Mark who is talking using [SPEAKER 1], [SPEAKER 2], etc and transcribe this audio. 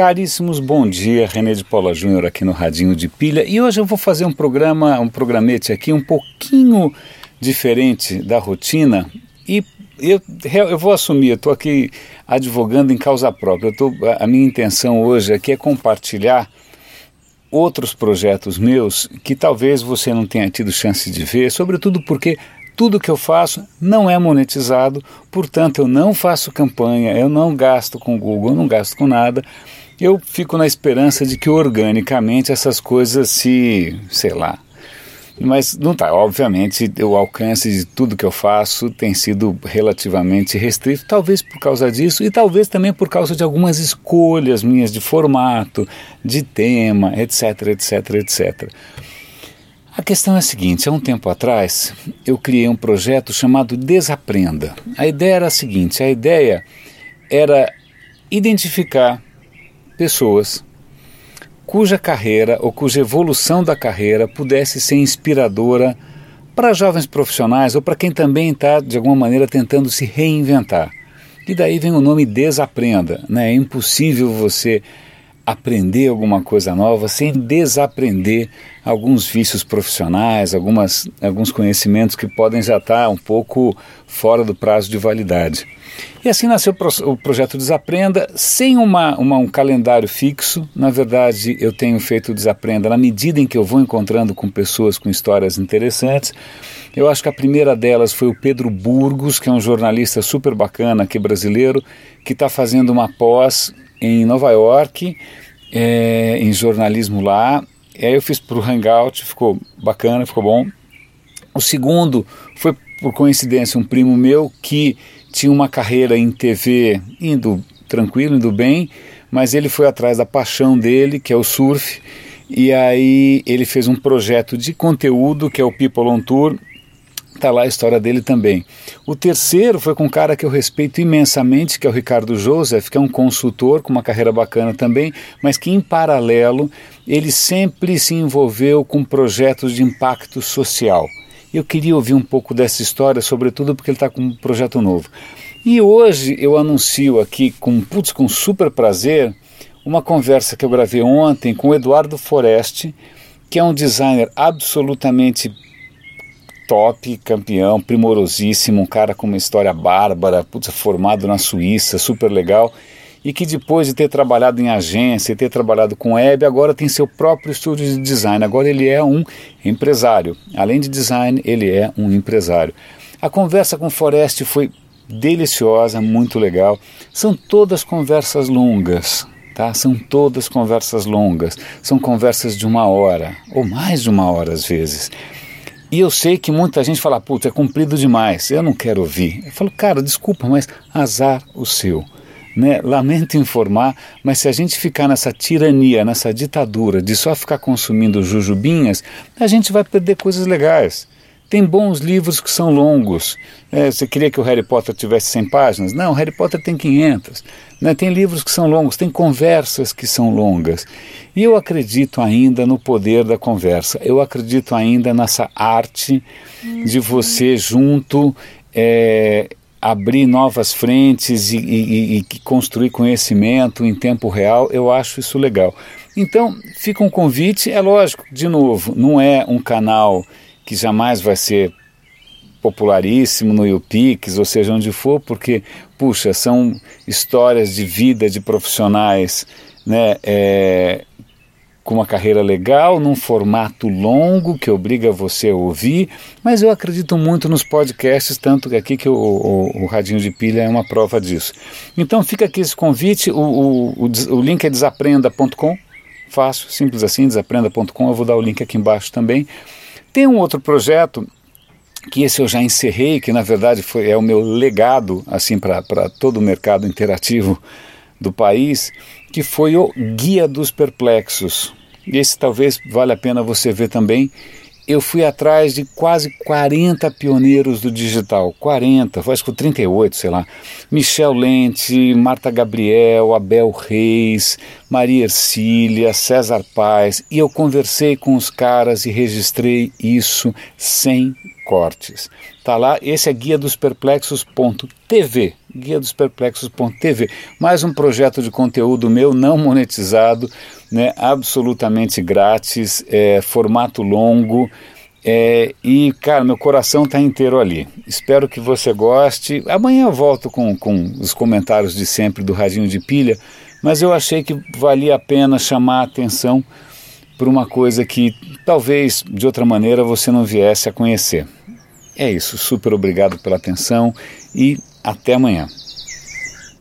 [SPEAKER 1] Caríssimos, bom dia. René de Paula Júnior aqui no Radinho de Pilha. E hoje eu vou fazer um programa, um programete aqui um pouquinho diferente da rotina. E eu, eu vou assumir, eu estou aqui advogando em causa própria. Eu tô, a minha intenção hoje aqui é compartilhar outros projetos meus que talvez você não tenha tido chance de ver, sobretudo porque tudo que eu faço não é monetizado, portanto eu não faço campanha, eu não gasto com Google, eu não gasto com nada. Eu fico na esperança de que organicamente essas coisas se, sei lá, mas não está. Obviamente, o alcance de tudo que eu faço tem sido relativamente restrito, talvez por causa disso e talvez também por causa de algumas escolhas minhas de formato, de tema, etc, etc, etc. A questão é a seguinte: há um tempo atrás eu criei um projeto chamado Desaprenda. A ideia era a seguinte: a ideia era identificar pessoas cuja carreira ou cuja evolução da carreira pudesse ser inspiradora para jovens profissionais ou para quem também está, de alguma maneira, tentando se reinventar. E daí vem o nome Desaprenda. Né? É impossível você aprender alguma coisa nova sem desaprender alguns vícios profissionais, algumas, alguns conhecimentos que podem já estar um pouco fora do prazo de validade. E assim nasceu o projeto Desaprenda, sem uma, uma, um calendário fixo. Na verdade, eu tenho feito Desaprenda na medida em que eu vou encontrando com pessoas com histórias interessantes. Eu acho que a primeira delas foi o Pedro Burgos, que é um jornalista super bacana aqui brasileiro, que está fazendo uma pós em Nova York, é, em jornalismo lá. E aí eu fiz para o Hangout, ficou bacana, ficou bom. O segundo foi, por coincidência, um primo meu que tinha uma carreira em TV indo tranquilo, indo bem, mas ele foi atrás da paixão dele, que é o surf, e aí ele fez um projeto de conteúdo, que é o People on Tour, Está lá a história dele também. O terceiro foi com um cara que eu respeito imensamente, que é o Ricardo Joseph, que é um consultor com uma carreira bacana também, mas que em paralelo ele sempre se envolveu com projetos de impacto social. Eu queria ouvir um pouco dessa história, sobretudo porque ele está com um projeto novo. E hoje eu anuncio aqui com, putz, com super prazer uma conversa que eu gravei ontem com o Eduardo Foreste, que é um designer absolutamente top, campeão, primorosíssimo, um cara com uma história bárbara, putz, formado na Suíça, super legal, e que depois de ter trabalhado em agência, ter trabalhado com web, agora tem seu próprio estúdio de design. Agora ele é um empresário. Além de design, ele é um empresário. A conversa com Forest foi deliciosa, muito legal. São todas conversas longas, tá? São todas conversas longas. São conversas de uma hora, ou mais de uma hora às vezes. E eu sei que muita gente fala, putz, é comprido demais, eu não quero ouvir. Eu falo, cara, desculpa, mas azar o seu. Né? Lamento informar, mas se a gente ficar nessa tirania, nessa ditadura de só ficar consumindo jujubinhas, a gente vai perder coisas legais. Tem bons livros que são longos. É, você queria que o Harry Potter tivesse 100 páginas? Não, o Harry Potter tem 500. Né? Tem livros que são longos, tem conversas que são longas. E eu acredito ainda no poder da conversa. Eu acredito ainda nessa arte de você junto é, abrir novas frentes e, e, e construir conhecimento em tempo real. Eu acho isso legal. Então, fica um convite. É lógico, de novo, não é um canal que jamais vai ser popularíssimo no YouPix, ou seja, onde for, porque, puxa, são histórias de vida de profissionais né, é, com uma carreira legal, num formato longo que obriga você a ouvir, mas eu acredito muito nos podcasts, tanto que aqui que o, o, o Radinho de Pilha é uma prova disso. Então fica aqui esse convite, o, o, o link é desaprenda.com, fácil, simples assim, desaprenda.com, eu vou dar o link aqui embaixo também. Tem um outro projeto que esse eu já encerrei, que na verdade foi, é o meu legado assim para todo o mercado interativo do país, que foi o Guia dos Perplexos. Esse talvez valha a pena você ver também. Eu fui atrás de quase 40 pioneiros do digital, 40, acho que 38, sei lá. Michel Lente, Marta Gabriel, Abel Reis, Maria Ercília, César Paz, e eu conversei com os caras e registrei isso sem cortes. Tá lá, esse é guia dos perplexos.tv, guia dos perplexos.tv. Mais um projeto de conteúdo meu não monetizado, né, absolutamente grátis, é, formato longo. É, e, cara, meu coração está inteiro ali. Espero que você goste. Amanhã eu volto com, com os comentários de sempre do Radinho de Pilha, mas eu achei que valia a pena chamar a atenção por uma coisa que talvez de outra maneira você não viesse a conhecer. É isso, super obrigado pela atenção e até amanhã.